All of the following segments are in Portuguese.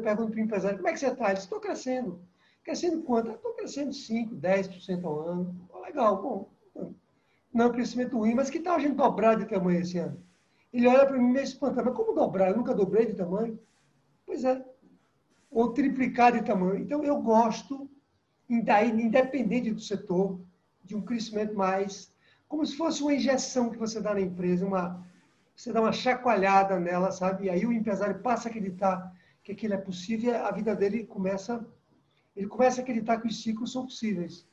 eu pergunto para o empresário, como é que você está? Estou crescendo. Crescendo quanto? Estou crescendo 5%, 10% ao ano. legal, bom. Não é um crescimento ruim, mas que tal a gente dobrar de tamanho esse ano? Ele olha para mim meio espantado, mas como dobrar? Eu nunca dobrei de tamanho. Pois é. Ou triplicar de tamanho. Então, eu gosto, independente do setor, de um crescimento mais, como se fosse uma injeção que você dá na empresa, uma, você dá uma chacoalhada nela, sabe? E aí o empresário passa a acreditar que aquilo é possível a vida dele começa, ele começa a acreditar que os ciclos são possíveis.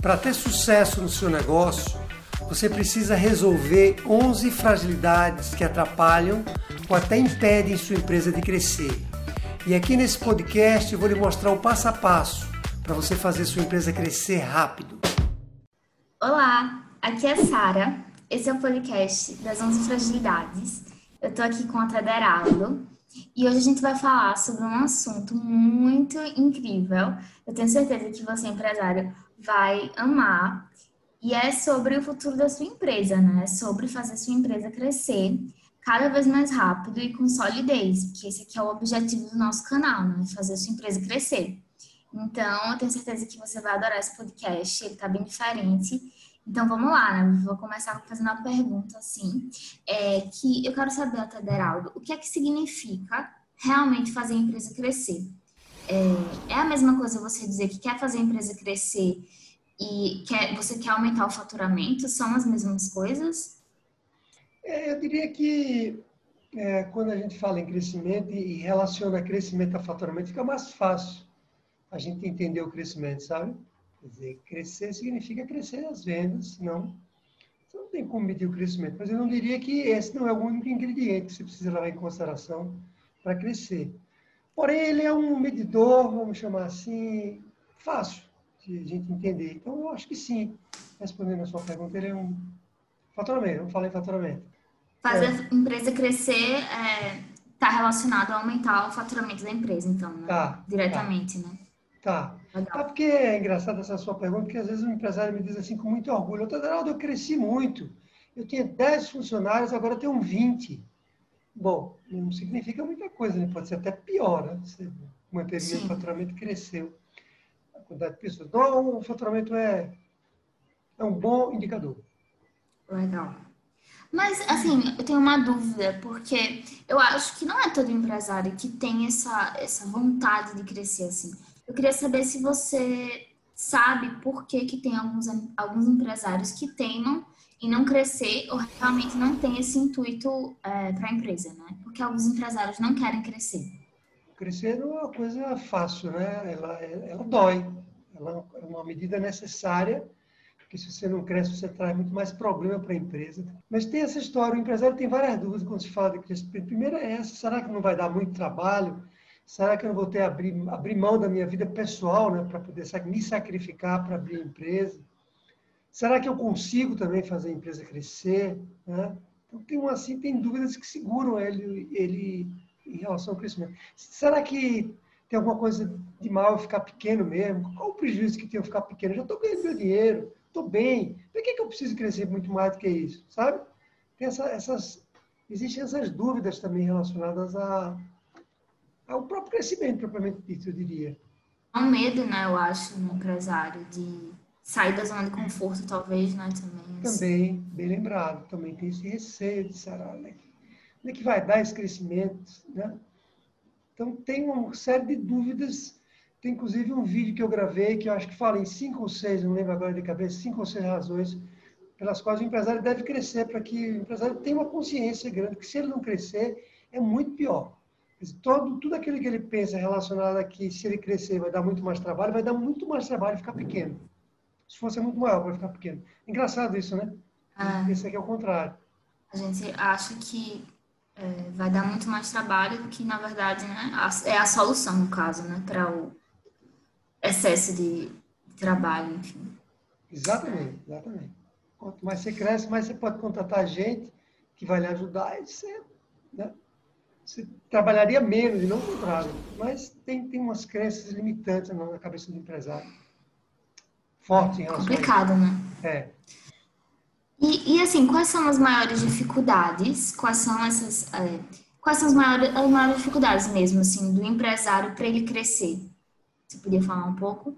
Para ter sucesso no seu negócio, você precisa resolver 11 fragilidades que atrapalham ou até impedem sua empresa de crescer. E aqui nesse podcast eu vou lhe mostrar o passo a passo para você fazer sua empresa crescer rápido. Olá, aqui é Sara. Esse é o podcast das 11 fragilidades. Eu estou aqui com a Tederaldo e hoje a gente vai falar sobre um assunto muito incrível. Eu tenho certeza que você, empresário, vai amar. E é sobre o futuro da sua empresa, né? É sobre fazer sua empresa crescer cada vez mais rápido e com solidez, porque esse aqui é o objetivo do nosso canal, né? Fazer sua empresa crescer. Então, eu tenho certeza que você vai adorar esse podcast, ele tá bem diferente. Então, vamos lá, né? Vou começar fazendo uma pergunta, assim, é, que eu quero saber, até Deraldo, o que é que significa realmente fazer a empresa crescer? É, é a mesma coisa você dizer que quer fazer a empresa crescer e quer, você quer aumentar o faturamento? São as mesmas coisas? É, eu diria que é, quando a gente fala em crescimento e relaciona crescimento a faturamento, fica mais fácil a gente entender o crescimento, sabe? Quer dizer, crescer significa crescer as vendas, senão você não tem como medir o crescimento. Mas eu não diria que esse não é o único ingrediente que você precisa levar em consideração para crescer. Porém, ele é um medidor, vamos chamar assim, fácil de a gente entender. Então, eu acho que sim, respondendo a sua pergunta, ele é um faturamento, vamos falar em faturamento. Fazer é. a empresa crescer está é, relacionado a aumentar o faturamento da empresa, então, né? Tá, diretamente, tá. né? Tá. Tá, porque é engraçado essa sua pergunta, porque às vezes um empresário me diz assim com muito orgulho, Geraldo, eu cresci muito. Eu tinha 10 funcionários, agora eu tenho 20. Bom, não significa muita coisa, né? pode ser até pior, né? Uma empresa de faturamento cresceu. A quantidade de pessoas. Então, o faturamento é, é um bom indicador. Legal. Mas, assim, eu tenho uma dúvida, porque eu acho que não é todo empresário que tem essa, essa vontade de crescer assim. Eu queria saber se você sabe por que, que tem alguns, alguns empresários que teimam e não crescer ou realmente não tem esse intuito é, para a empresa, né? Porque alguns empresários não querem crescer. Crescer não é uma coisa fácil, né? Ela, ela dói. Ela é uma medida necessária, porque se você não cresce, você traz muito mais problema para a empresa. Mas tem essa história, o empresário tem várias dúvidas quando se fala de crescimento. Primeiro é essa, será que não vai dar muito trabalho? Será que eu não vou ter abrir, abrir mão da minha vida pessoal, né, para poder me sacrificar para abrir empresa? Será que eu consigo também fazer a empresa crescer? Né? Então, tem, uma, assim, tem dúvidas que seguram ele, ele em relação ao crescimento. Será que tem alguma coisa de mal eu ficar pequeno mesmo? Qual o prejuízo que tem eu ficar pequeno? Eu já estou ganhando meu dinheiro, estou bem. Por que, que eu preciso crescer muito mais do que isso? Sabe? Tem essa, essas, existem essas dúvidas também relacionadas a, ao próprio crescimento, propriamente dito, eu diria. Há um medo, né, eu acho, no empresário de sair da zona de conforto, talvez, né? Também. Assim. Também, bem lembrado, também tem esse receio de será, né? Como é que vai dar esse crescimento, né? Então, tem uma série de dúvidas. Tem, inclusive, um vídeo que eu gravei que eu acho que fala em cinco ou seis, não lembro agora de cabeça, cinco ou seis razões pelas quais o empresário deve crescer para que o empresário tenha uma consciência grande, que se ele não crescer, é muito pior. Todo, tudo aquilo que ele pensa relacionado a que se ele crescer vai dar muito mais trabalho, vai dar muito mais trabalho ficar pequeno. Se fosse muito maior, vai ficar pequeno. Engraçado isso, né? Ah, Esse aqui é o contrário. A gente acha que é, vai dar muito mais trabalho do que, na verdade, né, é a solução, no caso, né, para o excesso de trabalho, enfim. Exatamente, exatamente. Quanto mais você cresce, mais você pode contratar gente que vai lhe ajudar. É, né? Você trabalharia menos e não o contrário. Mas tem, tem umas crenças limitantes na cabeça do empresário forte em relação Complicado, a né? É. E, e assim, quais são as maiores dificuldades? Quais são essas. É, quais são as maiores, as maiores dificuldades mesmo, assim, do empresário para ele crescer? Você podia falar um pouco?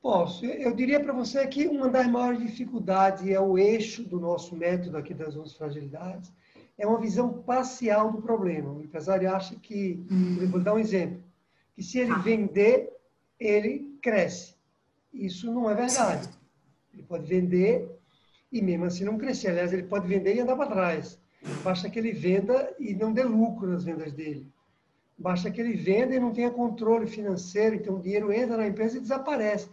Posso. Eu diria para você que uma das maiores dificuldades é o eixo do nosso método aqui das 11 fragilidades, é uma visão parcial do problema. O empresário acha que, vou dar um exemplo, que se ele ah. vender, ele cresce. Isso não é verdade. Ele pode vender e mesmo assim não crescer. Aliás, ele pode vender e andar para trás. Basta que ele venda e não dê lucro nas vendas dele. Basta que ele venda e não tenha controle financeiro, então o dinheiro entra na empresa e desaparece.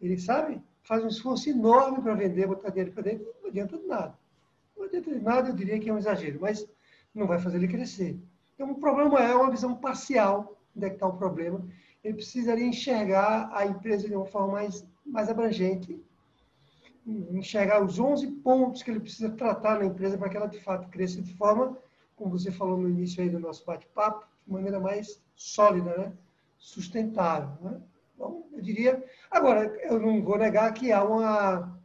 Ele, sabe, faz um esforço enorme para vender, botar dinheiro para dentro, não adianta de nada. Não adianta de nada, eu diria que é um exagero, mas não vai fazer ele crescer. Então, o problema é uma visão parcial onde que está o problema. Ele precisaria enxergar a empresa de uma forma mais, mais abrangente enxergar os 11 pontos que ele precisa tratar na empresa para que ela de fato cresça de forma, como você falou no início aí do nosso bate-papo, de maneira mais sólida, né? sustentável. Né? Então, eu diria. Agora, eu não vou negar que há uma.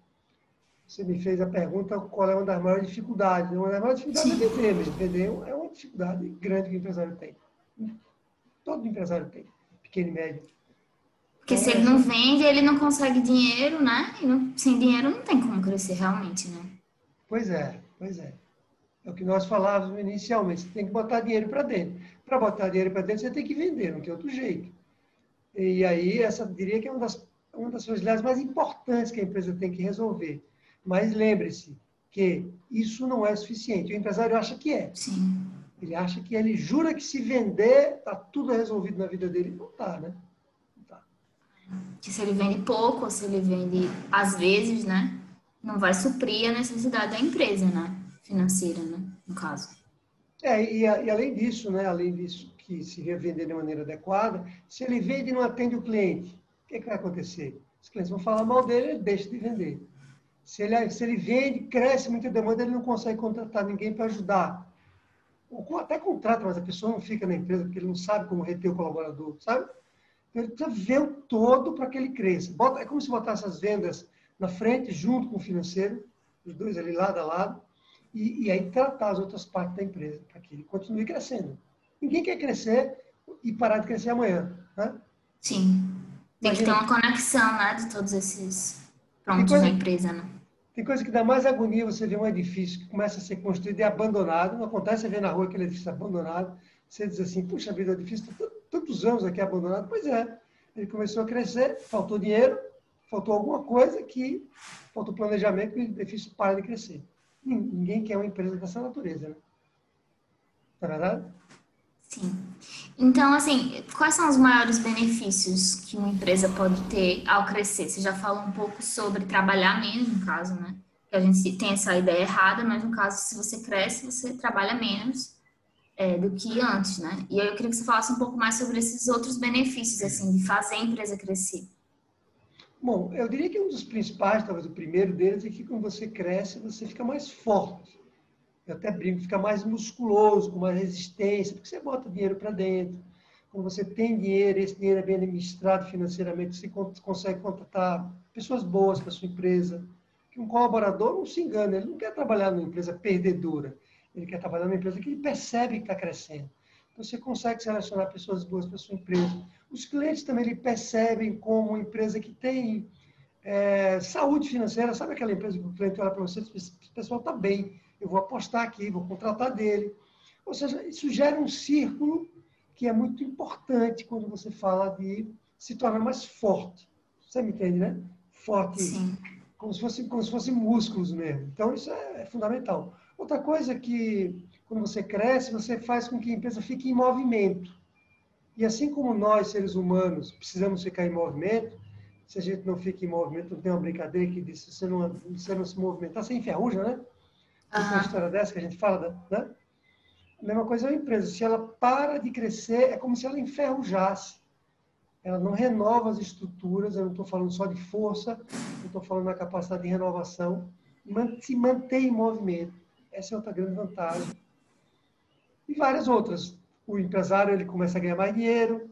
Você me fez a pergunta qual é uma das maiores dificuldades. Uma das maiores dificuldades Sim. é vender mesmo. Vender é uma dificuldade grande que o empresário tem. Todo empresário tem, pequeno e médio. Porque se ele não vende, ele não consegue dinheiro, né? E não, sem dinheiro não tem como crescer realmente, né? Pois é, pois é. É o que nós falávamos inicialmente. Você tem que botar dinheiro para dentro. Para botar dinheiro para dentro, você tem que vender, não tem outro jeito. E aí, essa diria que é uma das, uma das facilidades mais importantes que a empresa tem que resolver. Mas lembre-se que isso não é suficiente. O empresário acha que é. Sim. Ele acha que ele jura que se vender, está tudo resolvido na vida dele. Não está, né? que se ele vende pouco ou se ele vende às vezes, né, não vai suprir a necessidade da empresa, né, financeira, né, no caso. É, e, e além disso, né, além disso que se vender de maneira adequada, se ele vende e não atende o cliente, o que, é que vai acontecer? Os clientes vão falar mal dele, ele deixa de vender. Se ele, se ele vende, cresce muita demanda, ele não consegue contratar ninguém para ajudar. Ou até contrata, mas a pessoa não fica na empresa porque ele não sabe como reter o colaborador, sabe? Ele precisa ver o todo para que ele cresça. Bota, é como se botasse as vendas na frente, junto com o financeiro, os dois ali lado a lado, e, e aí tratar as outras partes da empresa, para que ele continue crescendo. Ninguém quer crescer e parar de crescer amanhã. Né? Sim. Tem Imagina, que ter uma conexão né, de todos esses pontos da empresa. Né? Tem coisa que dá mais agonia você ver um edifício que começa a ser construído e abandonado. Não acontece você ver na rua aquele edifício abandonado. Você diz assim, puxa vida, o edifício está tantos anos aqui abandonado. Pois é, ele começou a crescer, faltou dinheiro, faltou alguma coisa que faltou planejamento e o edifício para de crescer. Ninguém quer uma empresa dessa natureza, né? Não é verdade? Sim. Então, assim, quais são os maiores benefícios que uma empresa pode ter ao crescer? Você já falou um pouco sobre trabalhar menos, no caso, né? Que a gente tem essa ideia errada, mas no caso, se você cresce, você trabalha menos é, do que antes, né? E aí eu queria que você falasse um pouco mais sobre esses outros benefícios, assim, de fazer a empresa crescer. Bom, eu diria que um dos principais, talvez o primeiro deles, é que quando você cresce, você fica mais forte. Eu até brinco, fica mais musculoso, com mais resistência, porque você bota dinheiro para dentro. Quando você tem dinheiro, esse dinheiro é bem administrado financeiramente, você consegue contratar pessoas boas para sua empresa. Que um colaborador não se engana, ele não quer trabalhar numa empresa perdedora ele quer trabalhar numa empresa que ele percebe que está crescendo. Então, você consegue selecionar pessoas boas para sua empresa. Os clientes também ele percebem como uma empresa que tem é, saúde financeira, sabe aquela empresa que o cliente olha para você e diz, o pessoal está bem, eu vou apostar aqui, vou contratar dele. Ou seja, isso gera um círculo que é muito importante quando você fala de se tornar mais forte. Você me entende, né? Forte, Sim. como se fosse como se fosse músculos mesmo. Então isso é, é fundamental. Outra coisa é que, quando você cresce, você faz com que a empresa fique em movimento. E assim como nós, seres humanos, precisamos ficar em movimento, se a gente não fica em movimento, não tem uma brincadeira que diz, se você não, você não se movimentar, você enferruja, né? Tem uma história dessa que a gente fala, né? A mesma coisa é a empresa. Se ela para de crescer, é como se ela enferrujasse. Ela não renova as estruturas, eu não estou falando só de força, eu estou falando da capacidade de renovação, se mantém em movimento. Essa é outra grande vantagem. E várias outras. O empresário ele começa a ganhar mais dinheiro,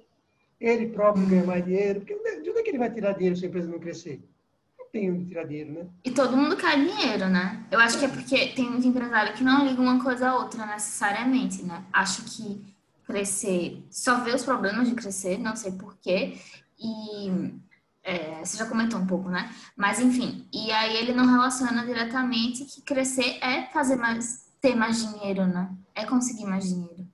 ele próprio ganha mais dinheiro. Porque de onde é que ele vai tirar dinheiro se a empresa não crescer? Tem onde tirar dinheiro, né? E todo mundo quer dinheiro, né? Eu acho que é porque tem muito empresário que não liga uma coisa a outra necessariamente, né? Acho que crescer, só vê os problemas de crescer, não sei porquê, e é, você já comentou um pouco, né? Mas enfim, e aí ele não relaciona diretamente que crescer é fazer mais, ter mais dinheiro, né? É conseguir mais dinheiro.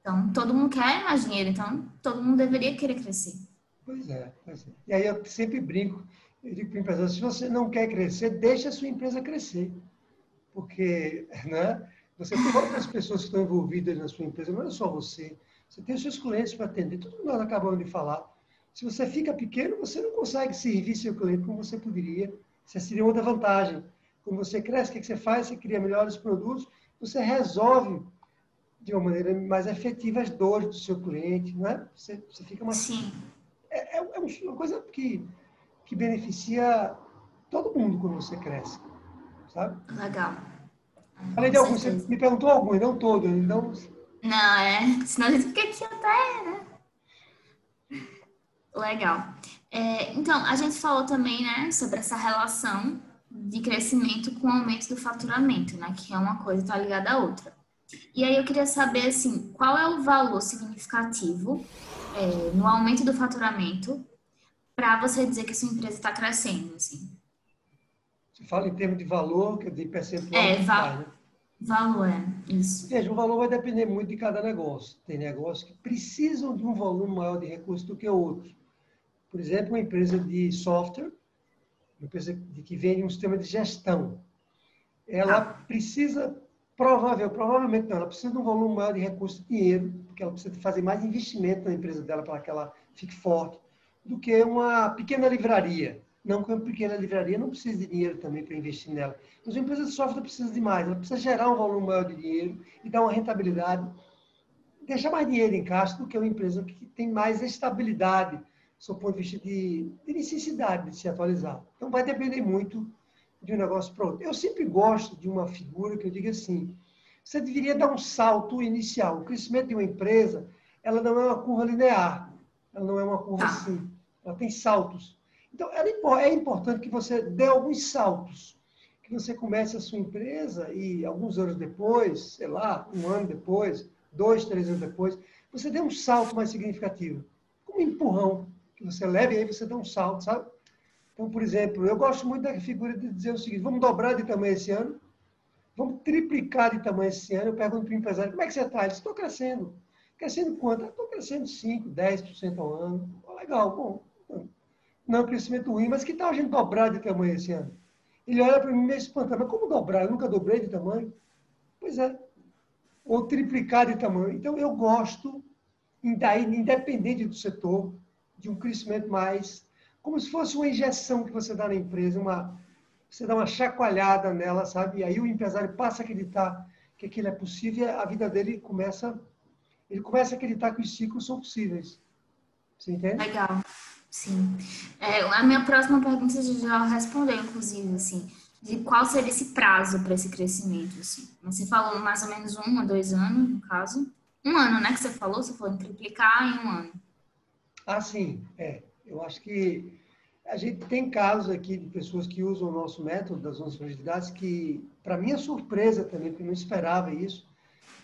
Então, todo mundo quer mais dinheiro, então todo mundo deveria querer crescer. Pois é, pois é. E aí eu sempre brinco, eu digo para o empresário, se você não quer crescer, deixe a sua empresa crescer. Porque, né? Você tem outras pessoas que estão envolvidas na sua empresa, não é só você. Você tem os seus clientes para atender, tudo que nós acabamos de falar. Se você fica pequeno, você não consegue servir seu cliente como você poderia. Isso seria outra vantagem. Quando você cresce, o que você faz? Você cria melhores produtos, você resolve de uma maneira mais efetiva as dores do seu cliente, não é? Você, você fica mais... Sim. É, é, é uma coisa que, que beneficia todo mundo quando você cresce, sabe? Legal. Falei de alguns, você me perguntou alguns, não todos, então... Não, é, senão a gente fica aqui até, né? Legal. É, então, a gente falou também, né, sobre essa relação de crescimento com o aumento do faturamento, né, que é uma coisa está ligada à outra. E aí eu queria saber, assim, qual é o valor significativo é, no aumento do faturamento para você dizer que sua empresa está crescendo, assim? Você fala em termos de valor, de percentual. É, va né? valor, é, isso. Veja, o valor vai depender muito de cada negócio. Tem negócios que precisam de um volume maior de recursos do que outros. Por exemplo, uma empresa de software, uma empresa de, que vende um sistema de gestão, ela ah. precisa, provável, provavelmente não, ela precisa de um volume maior de recursos de dinheiro, porque ela precisa fazer mais investimento na empresa dela para que ela fique forte, do que uma pequena livraria. Não que uma pequena livraria não precise de dinheiro também para investir nela. Mas uma empresa de software precisa de mais. Ela precisa gerar um volume maior de dinheiro e dar uma rentabilidade, deixar mais dinheiro em caixa do que uma empresa que tem mais estabilidade do ponto de vista de, de necessidade de se atualizar. Então, vai depender muito de um negócio para outro. Eu sempre gosto de uma figura que eu diga assim, você deveria dar um salto inicial. O crescimento de uma empresa, ela não é uma curva linear, ela não é uma curva assim, ela tem saltos. Então, é importante que você dê alguns saltos, que você comece a sua empresa e alguns anos depois, sei lá, um ano depois, dois, três anos depois, você dê um salto mais significativo, como um empurrão que você leva e aí você dá um salto, sabe? Então, por exemplo, eu gosto muito da figura de dizer o seguinte: vamos dobrar de tamanho esse ano, vamos triplicar de tamanho esse ano. Eu pergunto para o empresário: como é que você está? Estou crescendo. Crescendo quanto? Estou crescendo 5, 10% ao ano. Legal, bom. Não um crescimento ruim, mas que tal a gente dobrar de tamanho esse ano? Ele olha para mim meio espantado: mas como dobrar? Eu nunca dobrei de tamanho. Pois é. Ou triplicar de tamanho. Então, eu gosto, independente do setor, de um crescimento mais, como se fosse uma injeção que você dá na empresa, uma, você dá uma chacoalhada nela, sabe? E aí o empresário passa a acreditar que aquilo é possível, a vida dele começa, ele começa a acreditar que os ciclos são possíveis. Você entende? Legal. Sim. É, a minha próxima pergunta você já respondeu, inclusive, assim, de qual seria esse prazo para esse crescimento, assim. Você falou mais ou menos um a dois anos, no caso. Um ano, né, que você falou? Você falou em triplicar em um ano. Ah, sim, é. Eu acho que a gente tem casos aqui de pessoas que usam o nosso método das 11 fragilidades que, para minha surpresa também, porque eu não esperava isso,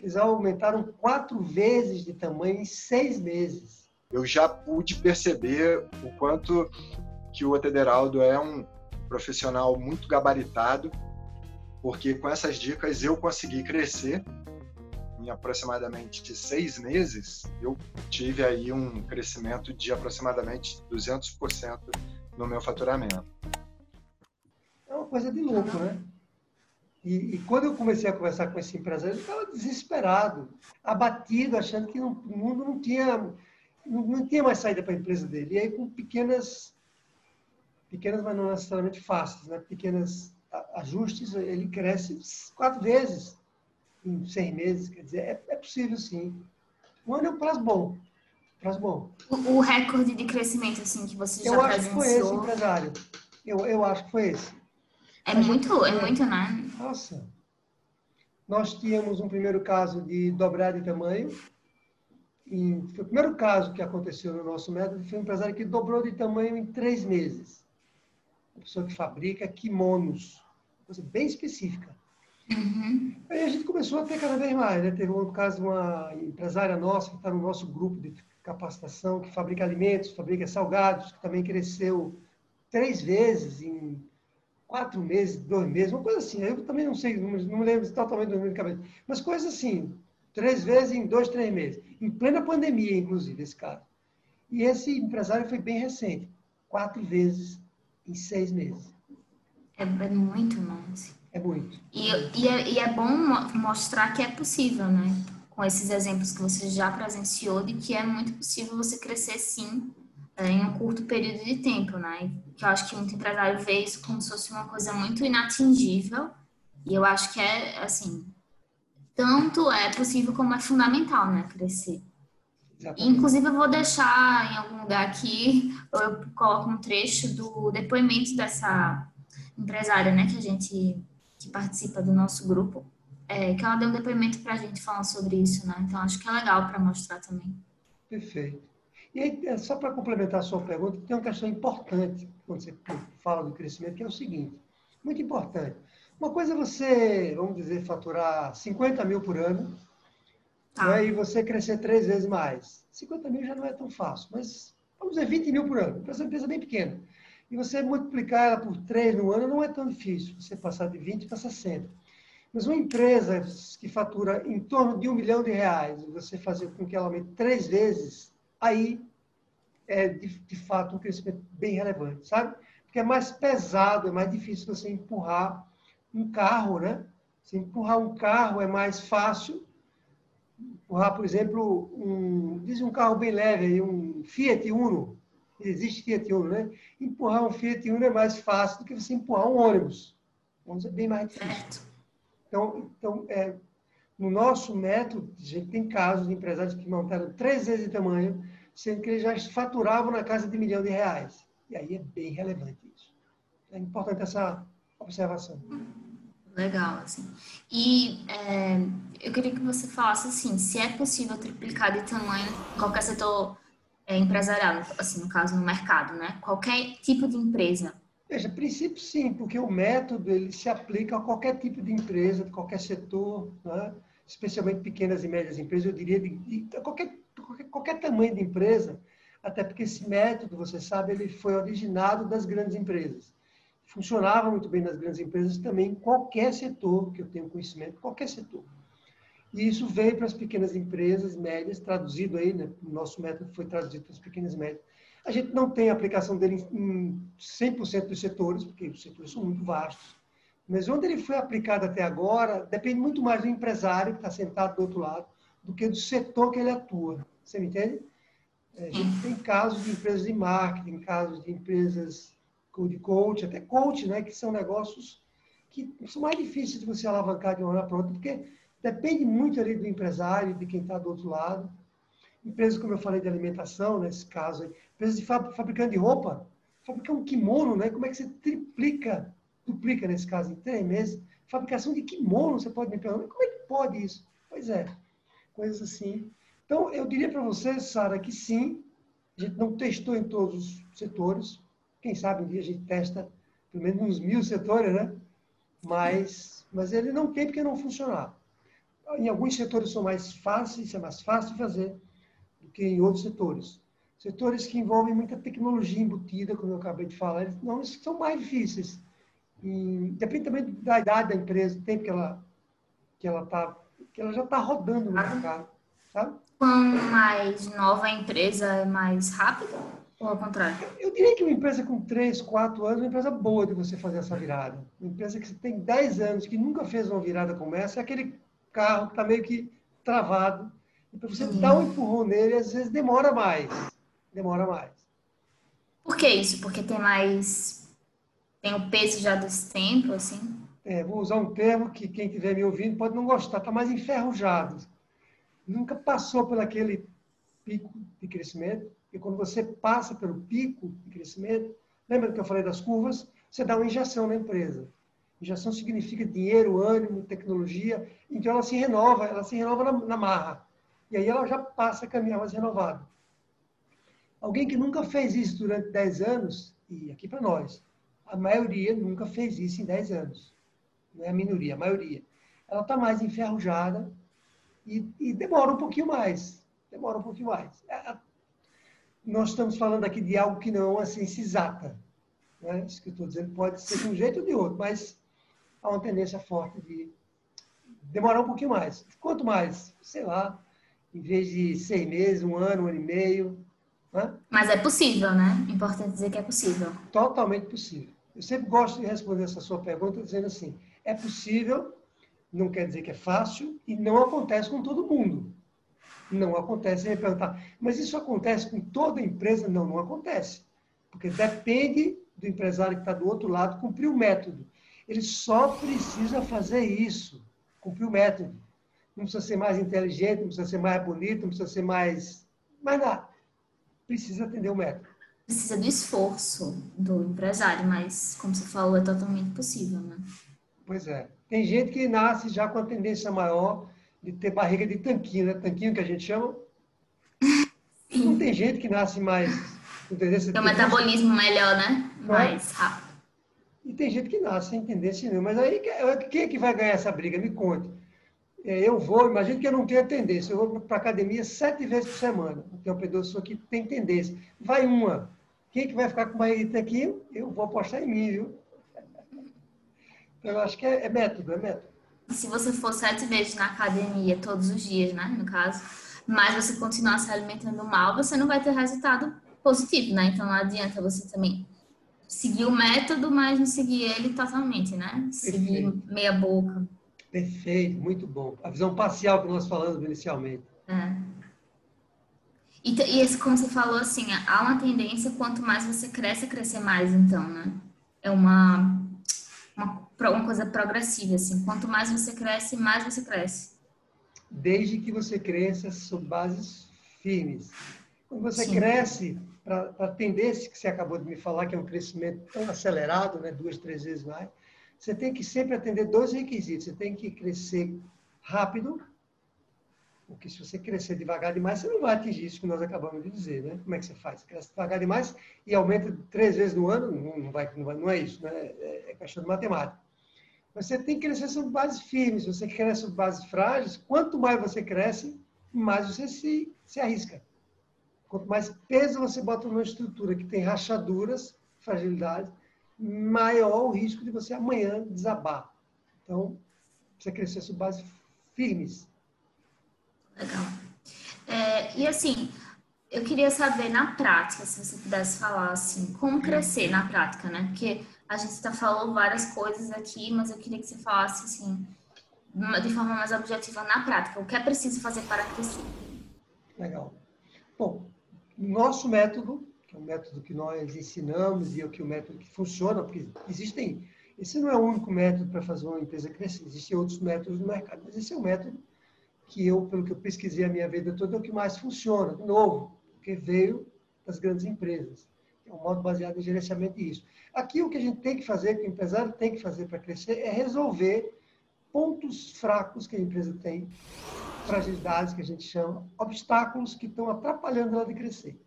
eles aumentaram quatro vezes de tamanho em seis meses. Eu já pude perceber o quanto que o Otederaldo é um profissional muito gabaritado, porque com essas dicas eu consegui crescer em aproximadamente seis meses, eu tive aí um crescimento de aproximadamente 200% no meu faturamento. É uma coisa de louco, né? E, e, quando eu comecei a conversar com esse empresário, ele estava desesperado, abatido, achando que o mundo não tinha, não, tinha mais saída para a empresa dele. E aí, com pequenas, pequenas, mas não necessariamente fáceis, né? pequenas ajustes, ele cresce quatro vezes em seis meses. Quer dizer, é, é possível sim. Um ano é um prazo bom. Prazo bom. O, recorde de crescimento assim que você já Eu acho que foi esse, empresário. Eu, eu acho que foi esse. É muito, é muito, né? Nossa. Nós tínhamos um primeiro caso de dobrar de tamanho. E foi o primeiro caso que aconteceu no nosso método foi um empresário que dobrou de tamanho em três meses. uma pessoa que fabrica kimonos, coisa bem específica. Uhum. Aí a gente começou a ter cada vez mais. Né? Teve um caso de uma empresária nossa que está no nosso grupo de capacitação, que fabrica alimentos, fabrica salgados, que também cresceu três vezes em quatro meses, dois meses, uma coisa assim. Eu também não sei, não, me lembro totalmente do número de cabeça. Mas coisas assim, três vezes em dois, três meses. Em plena pandemia, inclusive, esse caso. E esse empresário foi bem recente. Quatro vezes em seis meses. É, é muito, Nancy. É muito. E, e, é, e é bom mostrar que é possível, né? Com esses exemplos que você já presenciou, de que é muito possível você crescer sim é, em um curto período de tempo, né? Que eu acho que muito empresário vê isso como se fosse uma coisa muito inatingível. E eu acho que é, assim, tanto é possível como é fundamental, né? Crescer. Exatamente. Inclusive, eu vou deixar em algum lugar aqui, eu coloco um trecho do depoimento dessa empresária, né, que a gente que participa do nosso grupo, é, que ela deu um depoimento para a gente falando sobre isso, né? Então acho que é legal para mostrar também. Perfeito. E aí, é, só para complementar a sua pergunta, tem uma questão importante quando você fala do crescimento, que é o seguinte, muito importante. Uma coisa é você, vamos dizer, faturar 50 mil por ano, tá. né, e você crescer três vezes mais. 50 mil já não é tão fácil, mas vamos dizer 20 mil por ano. Para uma empresa bem pequena. E você multiplicar ela por 3 no ano não é tão difícil, você passar de 20 para 60. Mas uma empresa que fatura em torno de um milhão de reais, você fazer com que ela aumente três vezes, aí é de, de fato um crescimento bem relevante, sabe? Porque é mais pesado, é mais difícil você empurrar um carro, né? Se empurrar um carro é mais fácil. Empurrar, por exemplo, um, diz um carro bem leve, um Fiat Uno, existe Fiat Uno, né? Empurrar um Fiat Uno é mais fácil do que você empurrar um ônibus. O ônibus é bem mais difícil. Então, então é, no nosso método, a gente tem casos de empresários que montaram três vezes de tamanho, sendo que eles já faturavam na casa de um milhão de reais. E aí é bem relevante isso. É importante essa observação. Legal, assim. E é, eu queria que você falasse assim, se é possível triplicar de tamanho em qualquer setor é, empresarial, assim, no caso, no mercado, né? Qualquer tipo de empresa. Veja, princípio sim, porque o método ele se aplica a qualquer tipo de empresa, de qualquer setor, né? especialmente pequenas e médias empresas, eu diria de, de qualquer, qualquer, qualquer tamanho de empresa, até porque esse método, você sabe, ele foi originado das grandes empresas. Funcionava muito bem nas grandes empresas também qualquer setor que eu tenho conhecimento, qualquer setor. E isso veio para as pequenas empresas médias, traduzido aí, né? o nosso método foi traduzido para as pequenas e médias. A gente não tem aplicação dele em 100% dos setores, porque os setores são muito vastos. Mas onde ele foi aplicado até agora, depende muito mais do empresário que está sentado do outro lado, do que do setor que ele atua. Você me entende? É, a gente tem casos de empresas de marketing, casos de empresas de coach, até coach, né, que são negócios que são mais difíceis de você alavancar de uma hora para outra, porque Depende muito ali do empresário, de quem está do outro lado. Empresas, como eu falei, de alimentação, nesse caso, empresas de fabricante de roupa, fabricar um kimono, né? Como é que você triplica, duplica nesse caso, em três meses? Fabricação de kimono, você pode me perguntar, como é que pode isso? Pois é, coisas assim. Então, eu diria para você, Sara, que sim, a gente não testou em todos os setores. Quem sabe um dia a gente testa pelo menos uns mil setores, né? Mas, mas ele não tem porque não funcionar em alguns setores são mais fáceis, é mais fácil fazer do que em outros setores. Setores que envolvem muita tecnologia embutida, como eu acabei de falar, eles não são mais difíceis. E, depende também da idade da empresa, do tempo que ela, que ela, tá, que ela já está rodando no mercado. Sabe? Quanto mais nova empresa, é mais rápida? Ou ao contrário? Eu, diria que uma empresa com 3, 4 anos é uma empresa boa de você fazer essa virada. Uma empresa que tem 10 anos, que nunca fez uma virada como essa, é aquele carro que está meio que travado. E para você uhum. dar um empurrão nele, às vezes demora mais. Demora mais. Por que isso? Porque tem mais. Tem o peso já desse tempo, assim? É, vou usar um termo que quem estiver me ouvindo pode não gostar, está mais enferrujado. Nunca passou por aquele pico de crescimento. E quando você passa pelo pico de crescimento, lembra que eu falei das curvas? Você dá uma injeção na empresa. Injeção significa dinheiro, ânimo, tecnologia. Então ela se renova, ela se renova na, na marra. E aí ela já passa a caminhar mais renovada. Alguém que nunca fez isso durante 10 anos, e aqui para nós, A maioria nunca fez isso em 10 anos. Não é a minoria, a maioria. Ela está mais enferrujada e, e, demora um pouquinho mais. Demora um pouquinho mais. Nós estamos falando aqui de algo que não é uma ciência exata. Né? Isso que eu estou dizendo pode ser de um jeito ou de outro, mas há uma tendência forte de demorar um pouquinho mais. Quanto mais? Sei lá, em vez de seis meses, um ano, um ano e meio. Né? Mas é possível, né? Importante dizer que é possível. Totalmente possível. Eu sempre gosto de responder essa sua pergunta dizendo assim: é possível, não quer dizer que é fácil, e não acontece com todo mundo. Não acontece. Você vai perguntar, mas isso acontece com toda empresa? Não, não acontece. Porque depende do empresário que está do outro lado cumprir o método. Ele só precisa fazer isso, cumprir o método. Não precisa ser mais inteligente, não precisa ser mais bonito, não precisa ser mais. mais nada. Precisa atender o método. Precisa do esforço do empresário, mas, como você falou, é totalmente possível, né? Pois é. Tem gente que nasce já com a tendência maior de ter barriga de tanquinho, né? Tanquinho que a gente chama. Sim. Não tem gente que nasce mais tem um metabolismo melhor, né? Mais rápido. E tem gente que nasce sem tendência nenhuma. Mas aí, quem é que vai ganhar essa briga? Me conte. É, eu vou, imagina que eu não tenho tendência. Eu vou para a academia sete vezes por semana. Tem uma pessoa que tem tendência. Vai uma. Quem é que vai ficar com mais aqui? Eu vou apostar em mim, viu? Então, eu acho que é, é método, é método. Se você for sete vezes na academia todos os dias, né? No caso, mas você continuar se alimentando mal, você não vai ter resultado positivo, né? Então não adianta você também seguir o método, mas não seguir ele totalmente, né? Seguir Perfeito. meia boca. Perfeito, muito bom. A visão parcial que nós falamos inicialmente. É. E, e esse, como você falou, assim, há uma tendência, quanto mais você cresce, crescer mais, então, né? É uma, uma, uma coisa progressiva, assim. Quanto mais você cresce, mais você cresce. Desde que você cresça sob bases firmes. Quando você Sim. cresce para atender esse que você acabou de me falar, que é um crescimento tão acelerado, né, duas, três vezes mais, você tem que sempre atender dois requisitos. Você tem que crescer rápido, porque se você crescer devagar demais, você não vai atingir isso que nós acabamos de dizer, né? Como é que você faz? Você cresce devagar demais e aumenta três vezes no ano? Não, vai, não, vai, não é isso, né? É, é questão de matemática. Você tem que crescer sobre bases firmes. Se você cresce sobre bases frágeis, quanto mais você cresce, mais você se, se arrisca. Quanto mais peso você bota numa estrutura que tem rachaduras, fragilidades, maior o risco de você amanhã desabar. Então, precisa crescer sobre bases firmes. Legal. É, e assim, eu queria saber na prática, se você pudesse falar assim, como crescer na prática, né? Porque a gente está falando várias coisas aqui, mas eu queria que você falasse assim, de forma mais objetiva na prática. O que é preciso fazer para crescer? Legal. Bom, nosso método, que é o método que nós ensinamos e é o que o método que funciona, porque existem, esse não é o único método para fazer uma empresa crescer, existem outros métodos no mercado, mas esse é o método que eu, pelo que eu pesquisei a minha vida toda, é o que mais funciona, novo, porque veio das grandes empresas. É um modo baseado em gerenciamento disso. Aqui o que a gente tem que fazer, que o empresário tem que fazer para crescer, é resolver pontos fracos que a empresa tem fragilidades que a gente chama, obstáculos que estão atrapalhando ela de crescer.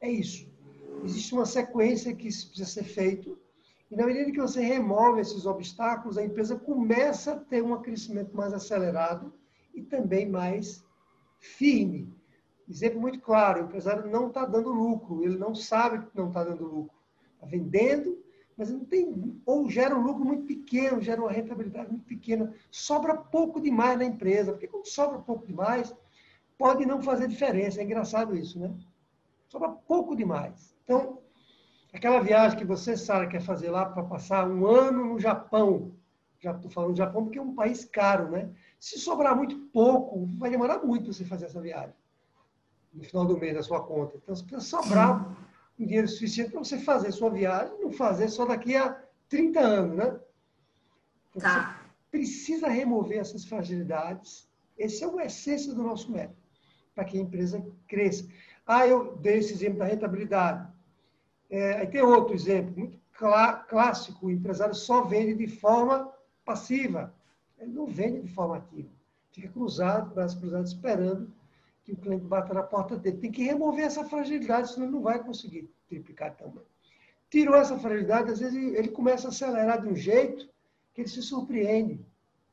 É isso. Existe uma sequência que precisa ser feito, e na medida que você remove esses obstáculos, a empresa começa a ter um crescimento mais acelerado e também mais firme. Exemplo muito claro: o empresário não está dando lucro, ele não sabe que não está dando lucro. Está vendendo, mas não tem, ou gera um lucro muito pequeno, gera uma rentabilidade muito pequena, sobra pouco demais na empresa, porque quando sobra pouco demais, pode não fazer diferença, é engraçado isso, né? Sobra pouco demais. Então, aquela viagem que você, Sara, quer fazer lá para passar um ano no Japão, já estou falando do Japão porque é um país caro, né? Se sobrar muito pouco, vai demorar muito você fazer essa viagem no final do mês da sua conta. Então, se precisa sobrar um dinheiro suficiente para você fazer sua viagem, não fazer só daqui a 30 anos, né? Então, tá. Você precisa remover essas fragilidades. Esse é o essência do nosso método, para que a empresa cresça. Ah, eu dei esse exemplo da rentabilidade. É, aí tem outro exemplo, muito clá clássico, o empresário só vende de forma passiva. Ele não vende de forma ativa. Fica cruzado, braço cruzado, esperando que o cliente bata na porta dele. Tem que remover essa fragilidade, senão ele não vai conseguir triplicar também. tirou essa fragilidade, às vezes ele começa a acelerar de um jeito que ele se surpreende,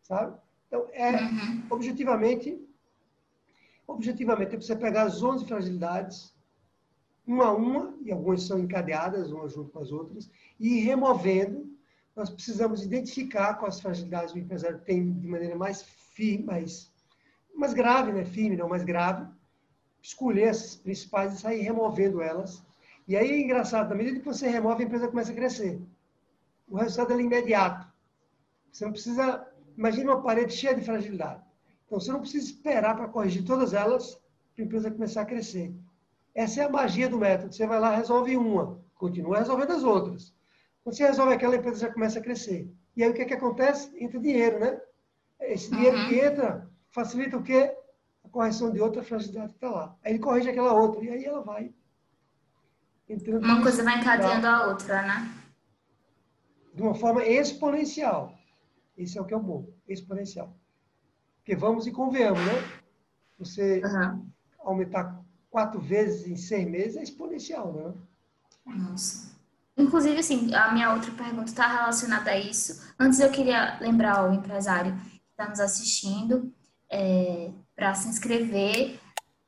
sabe? Então, é, uhum. objetivamente, objetivamente, é você pegar as 11 fragilidades, uma a uma, e algumas são encadeadas, umas junto com as outras, e ir removendo. Nós precisamos identificar quais fragilidades o empresário tem de maneira mais firme, mais, mais grave, né? firme, não mais grave, escolher as principais e sair removendo elas. E aí é engraçado, na medida que você remove, a empresa começa a crescer. O resultado é imediato. Você não precisa. Imagine uma parede cheia de fragilidade. Então, você não precisa esperar para corrigir todas elas para a empresa começar a crescer. Essa é a magia do método. Você vai lá, resolve uma, continua resolvendo as outras. Quando você resolve aquela, a empresa já começa a crescer. E aí o que, é que acontece? Entra dinheiro, né? Esse dinheiro uhum. que entra facilita o quê? A correção de outra fragilidade que está lá. Aí ele corrige aquela outra. E aí ela vai. Entrando uma coisa vai encadeando a outra, né? De uma forma exponencial. Esse é o que é o bom. Exponencial. Porque vamos e convenhamos, né? Você uhum. aumentar quatro vezes em seis meses é exponencial, né? Nossa. Inclusive, assim, a minha outra pergunta está relacionada a isso. Antes eu queria lembrar ao empresário que está nos assistindo é, para se inscrever,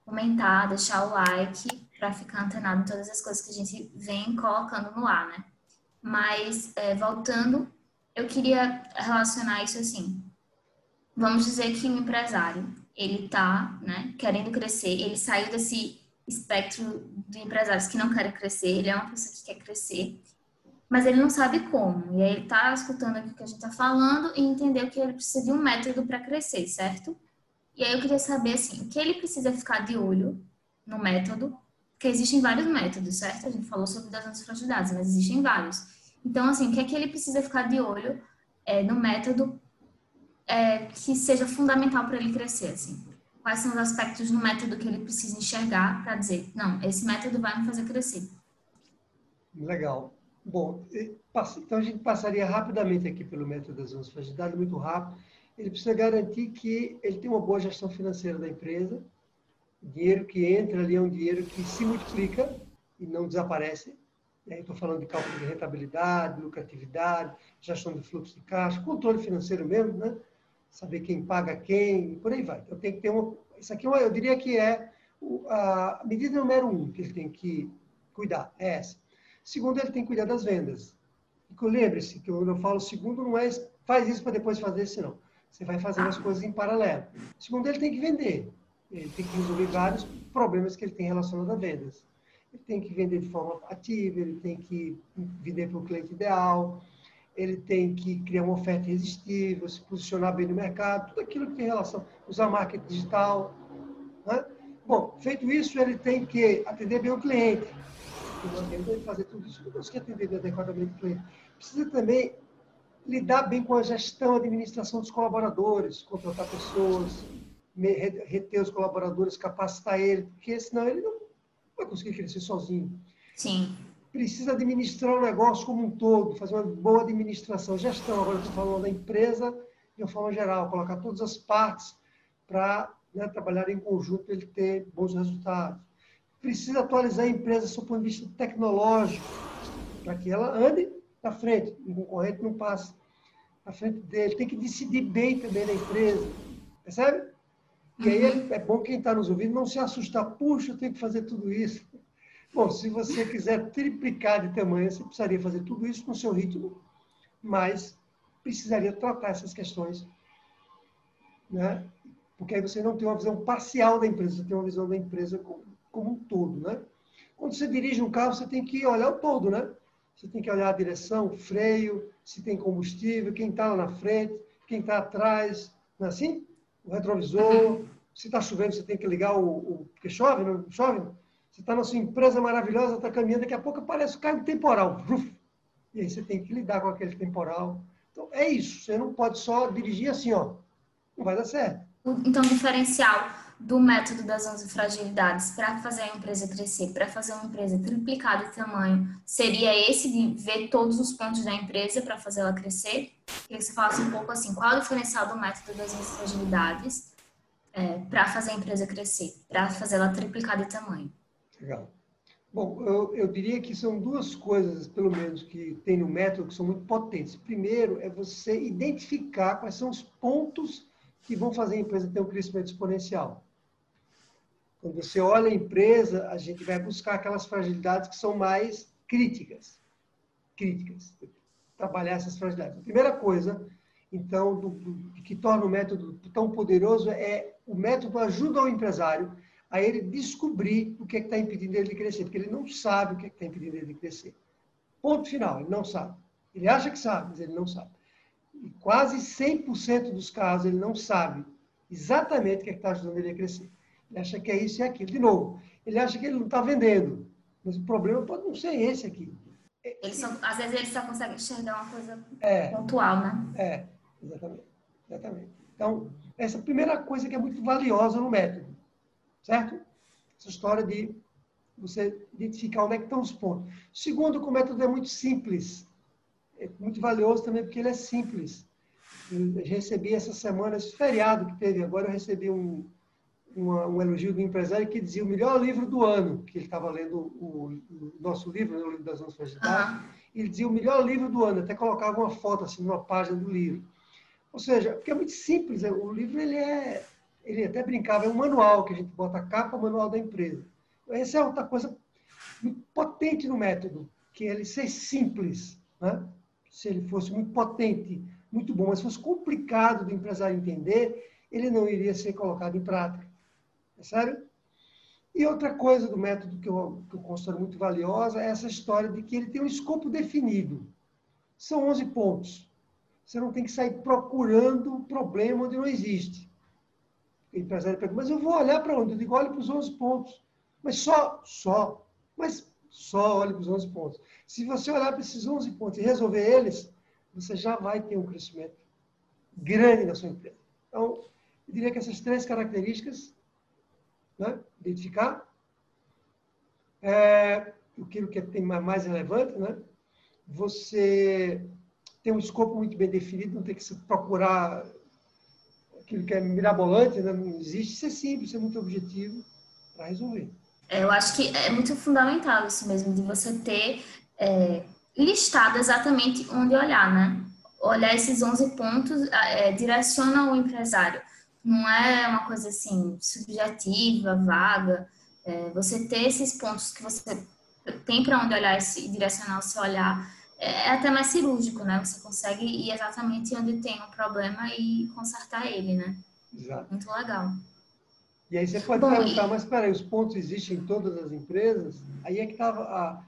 comentar, deixar o like para ficar antenado em todas as coisas que a gente vem colocando no ar, né? Mas, é, voltando, eu queria relacionar isso assim. Vamos dizer que o empresário, ele tá, né, querendo crescer, ele saiu desse espectro de empresários que não querem crescer, ele é uma pessoa que quer crescer, mas ele não sabe como. E aí ele tá escutando aqui o que a gente tá falando e entendeu que ele precisa de um método para crescer, certo? E aí eu queria saber, assim, o que ele precisa ficar de olho no método, porque existem vários métodos, certo? A gente falou sobre das fragilidades, mas existem vários. Então, assim, o que é que ele precisa ficar de olho é, no método é, que seja fundamental para ele crescer, assim? Quais são os aspectos do método que ele precisa enxergar para dizer, não, esse método vai me fazer crescer? Legal. Bom, então a gente passaria rapidamente aqui pelo método das 11 fragilidades, muito rápido. Ele precisa garantir que ele tem uma boa gestão financeira da empresa. O dinheiro que entra ali é um dinheiro que se multiplica e não desaparece. Estou falando de cálculo de rentabilidade, lucratividade, gestão de fluxo de caixa, controle financeiro mesmo, né? saber quem paga quem, por aí vai. Então tem que ter uma. Isso aqui eu diria que é a medida número um que ele tem que cuidar, é essa. Segundo, ele tem que cuidar das vendas. E lembre-se que quando eu falo segundo, não é faz isso para depois fazer isso, não. Você vai fazendo as coisas em paralelo. Segundo, ele tem que vender. Ele tem que resolver vários problemas que ele tem relacionados a vendas. Ele tem que vender de forma ativa, ele tem que vender para o cliente ideal, ele tem que criar uma oferta irresistível, se posicionar bem no mercado, tudo aquilo que tem relação, usar marketing digital. Né? Bom, feito isso, ele tem que atender bem o cliente. Não adianta fazer tudo isso, não consegue atender adequadamente o cliente. Precisa também lidar bem com a gestão, a administração dos colaboradores, contratar pessoas, reter os colaboradores, capacitar ele, porque senão ele não vai conseguir crescer sozinho. Sim precisa administrar o negócio como um todo, fazer uma boa administração, gestão. Agora estou falando da empresa de uma forma geral, colocar todas as partes para né, trabalhar em conjunto e ele ter bons resultados. Precisa atualizar a empresa do ponto de vista tecnológico, para que ela ande à frente, o concorrente não passe à frente dele. Tem que decidir bem também na empresa, percebe? E aí uhum. é bom quem está nos ouvindo não se assustar. Puxa, eu tenho que fazer tudo isso. Bom, se você quiser triplicar de tamanho, você precisaria fazer tudo isso no seu ritmo, mas precisaria tratar essas questões, né? Porque aí você não tem uma visão parcial da empresa, você tem uma visão da empresa como, como um todo, né? Quando você dirige um carro, você tem que olhar o todo, né? Você tem que olhar a direção, freio, se tem combustível, quem está lá na frente, quem está atrás, não é assim? O retrovisor. Se está chovendo, você tem que ligar o, o... Porque chove, não chove? Você está na sua empresa maravilhosa, está caminhando, daqui a pouco aparece o carro temporal. E aí você tem que lidar com aquele temporal. Então, é isso. Você não pode só dirigir assim, ó. Não vai dar certo. Então, diferencial do método das 11 fragilidades para fazer a empresa crescer, para fazer uma empresa triplicar de tamanho, seria esse de ver todos os pontos da empresa para fazer ela crescer? Queria que você falasse um pouco assim, qual é o diferencial do método das 11 fragilidades é, para fazer a empresa crescer, para fazer ela triplicar de tamanho? Legal. Bom, eu, eu, diria que são duas coisas, pelo menos, que tem no método que são muito potentes. Primeiro é você identificar quais são os pontos que vão fazer a empresa ter um crescimento exponencial. Quando você olha a empresa, a gente vai buscar aquelas fragilidades que são mais críticas. Críticas. Trabalhar essas fragilidades. A primeira coisa, então, do, do, que torna o método tão poderoso é o método ajuda o empresário a ele descobrir o que é está impedindo ele de crescer, porque ele não sabe o que é está impedindo ele de crescer. Ponto final, ele não sabe. Ele acha que sabe, mas ele não sabe. E quase 100% dos casos ele não sabe exatamente o que é está ajudando ele a crescer. Ele acha que é isso e aquilo. De novo, ele acha que ele não está vendendo, mas o problema pode não ser esse aqui. Ele só, às vezes ele só consegue enxergar uma coisa é, pontual, né? É, exatamente. exatamente. Então, essa é a primeira coisa que é muito valiosa no método. Certo? Essa história de você identificar onde é que estão os pontos. Segundo, que o método é muito simples. É muito valioso também porque ele é simples. Eu recebi essa semana, esse feriado que teve agora, eu recebi um, uma, um elogio do empresário que dizia o melhor livro do ano, que ele estava lendo o, o, nosso livro, né, o livro das nossas uhum. ele dizia o melhor livro do ano, até colocava uma foto assim numa página do livro. Ou seja, porque é muito simples, é, o livro ele é ele até brincava, é um manual que a gente bota a capa, manual da empresa. Essa é outra coisa potente no método, que é ele ser simples. Né? Se ele fosse muito potente, muito bom, mas fosse complicado do empresário entender, ele não iria ser colocado em prática. É sério? E outra coisa do método que eu, que eu considero muito valiosa é essa história de que ele tem um escopo definido. São 11 pontos. Você não tem que sair procurando um problema onde não existe. O empresário pergunta, mas eu vou olhar para onde? Eu digo, olhe para os 11 pontos. Mas só, só, mas só olhe para os 11 pontos. Se você olhar para esses 11 pontos e resolver eles, você já vai ter um crescimento grande na sua empresa. Então, eu diria que essas três características, né, identificar, é, aquilo que tem mais relevante, né, você tem um escopo muito bem definido, não tem que procurar aquilo que é mirabolante, né? não existe, isso é simples, isso é muito objetivo para resolver. É, eu acho que é muito fundamental isso mesmo, de você ter é, listado exatamente onde olhar, né? Olhar esses 11 pontos é, direciona o empresário. Não é uma coisa assim, subjetiva, vaga. É, você ter esses pontos que você tem para onde olhar e direcionar o seu olhar é até mais cirúrgico, né? Você consegue ir exatamente onde tem um problema e consertar ele, né? Exato. Muito legal. E aí você pode Bom, perguntar, e... mas peraí, os pontos existem em todas as empresas? Aí é que estava a,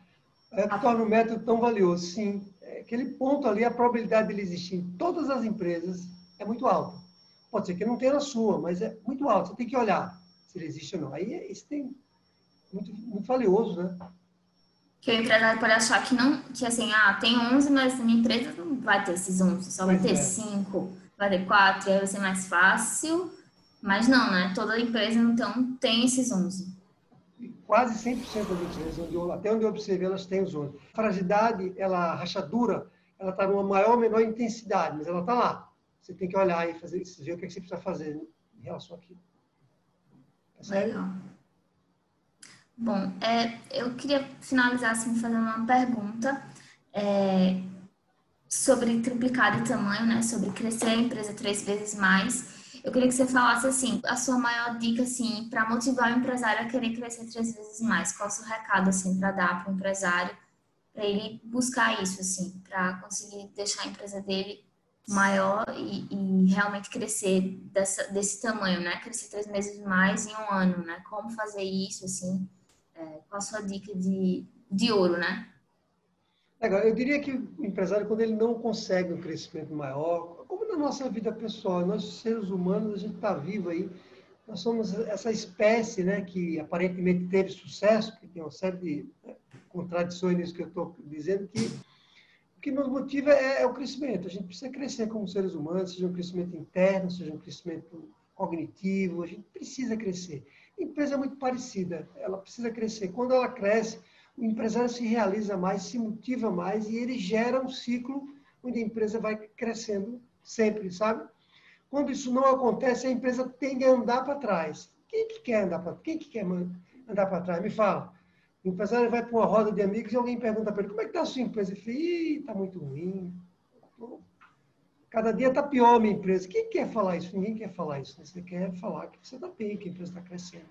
é que torna o método tão valioso. Sim, é aquele ponto ali, a probabilidade dele existir em todas as empresas é muito alta. Pode ser que não tenha na sua, mas é muito alto. Você tem que olhar se ele existe ou não. Aí é, isso tem muito, muito valioso, né? que o empresário pode achar que não, que assim, ah, tem 11, mas a minha empresa não vai ter esses 11, só vai ter 5, é. vai ter 4, e aí vai ser mais fácil. Mas não, né? Toda empresa, então, tem esses 11. Quase 100% das empresas, onde eu, até onde eu observei, elas têm os 11. A fragilidade, ela, a rachadura, ela está numa maior ou menor intensidade, mas ela está lá. Você tem que olhar e fazer, ver o que, você precisa fazer em relação àquilo. É? Legal. Bom, é, eu queria finalizar assim fazendo uma pergunta é, sobre triplicar de tamanho, né? Sobre crescer a empresa três vezes mais. Eu queria que você falasse assim a sua maior dica assim para motivar o empresário a querer crescer três vezes mais. Qual é o seu recado assim para dar para o empresário para ele buscar isso assim, para conseguir deixar a empresa dele maior e, e, realmente crescer dessa, desse tamanho, né? Crescer três meses mais em um ano, né? Como fazer isso assim? é, qual a sua dica de, de ouro, né? Eu diria que o empresário, quando ele não consegue um crescimento maior, como na nossa vida pessoal, nós seres humanos, a gente está vivo aí, nós somos essa espécie né, que aparentemente teve sucesso, que tem uma série de né, contradições nisso que eu estou dizendo, que o que nos motiva é, é, o crescimento. A gente precisa crescer como seres humanos, seja um crescimento interno, seja um crescimento cognitivo, a gente precisa crescer. A empresa é muito parecida, ela precisa crescer. Quando ela cresce, o empresário se realiza mais, se motiva mais e ele gera um ciclo onde a empresa vai crescendo sempre, sabe? Quando isso não acontece, a empresa tende a andar para trás. Quem que quer andar para Quem que quer andar para trás? Me fala. O empresário vai para uma roda de amigos e alguém pergunta para ele, como é que está a sua empresa? Ele fala, está muito ruim. Cada dia está pior a minha empresa. Quem quer falar isso? Ninguém quer falar isso. Né? Você quer falar que você está bem, que a empresa está crescendo.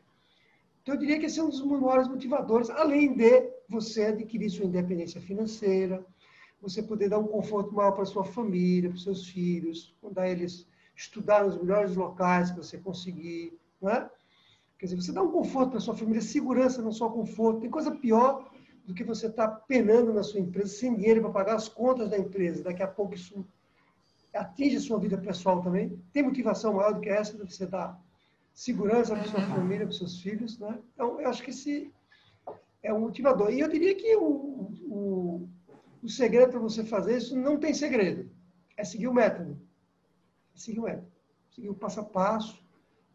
Então, eu diria que esse é um dos maiores motivadores, além de você adquirir sua independência financeira, você poder dar um conforto maior para sua família, para seus filhos, mandar eles estudar nos melhores locais que você conseguir, não é? Quer dizer, você dá um conforto para sua família, segurança, não só conforto. Tem coisa pior do que você estar tá penando na sua empresa sem dinheiro para pagar as contas da empresa. Daqui a pouco isso atinge a sua vida pessoal também. Tem motivação maior do que essa de você dar segurança para sua família, para seus filhos, né? Então, eu acho que esse é um motivador. E eu diria que o, o, o segredo para você fazer isso não tem segredo. É seguir o método. É seguir o método. Seguir o passo a passo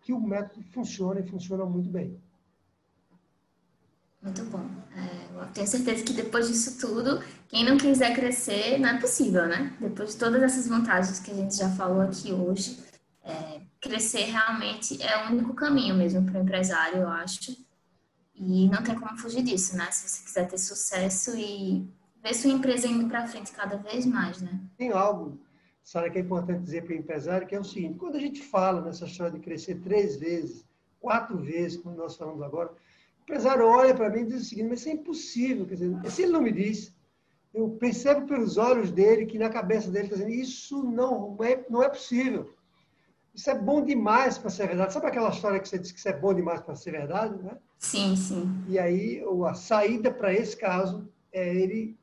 que o método funciona e funciona muito bem. Muito bom. É, eu tenho certeza que depois disso tudo, quem não quiser crescer, não é possível, né? Depois de todas essas vantagens que a gente já falou aqui hoje, é, crescer realmente é o único caminho mesmo para o empresário, eu acho. E não tem como fugir disso, né? Se você quiser ter sucesso e ver sua empresa indo para frente cada vez mais, né? Tem algo Sara, que é importante dizer para o empresário que é o seguinte: quando a gente fala nessa história de crescer três vezes, quatro vezes, como nós falamos agora, o empresário olha para mim e diz o seguinte: mas isso é impossível. Quer dizer, se ele não me diz, eu percebo pelos olhos dele que na cabeça dele está dizendo: isso não é, não é possível. Isso é bom demais para ser verdade. Sabe aquela história que você disse que isso é bom demais para ser verdade? Né? Sim, sim. E aí, a saída para esse caso é ele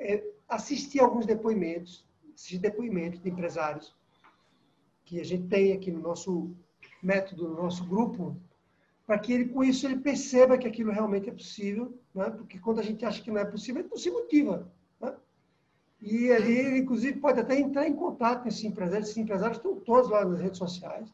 é assistir alguns depoimentos esses depoimentos de empresários que a gente tem aqui no nosso método, no nosso grupo, para que ele, com isso ele perceba que aquilo realmente é possível, né? porque quando a gente acha que não é possível, ele não se motiva. Né? E ali, ele, inclusive, pode até entrar em contato com esses empresários. Esses empresários estão todos lá nas redes sociais.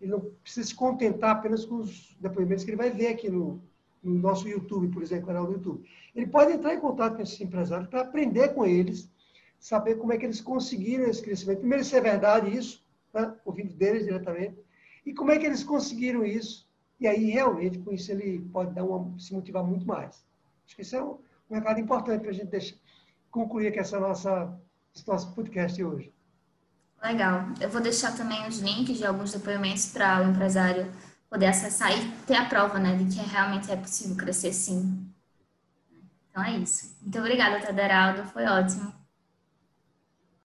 Ele não precisa se contentar apenas com os depoimentos que ele vai ver aqui no, no nosso YouTube, por exemplo, canal do YouTube. Ele pode entrar em contato com esses empresários para aprender com eles saber como é que eles conseguiram esse crescimento. Primeiro, se é verdade isso, né? ouvindo deles diretamente, e como é que eles conseguiram isso. E aí, realmente, com isso, ele pode dar uma, se motivar muito mais. Acho que isso é um, um recado importante para a gente deixar, concluir aqui essa nossa, esse nosso podcast hoje. Legal. Eu vou deixar também os links de alguns depoimentos para o empresário poder acessar e ter a prova, né, de que realmente é possível crescer sim. Então é isso. Muito obrigada, Taderaldo. Foi ótimo.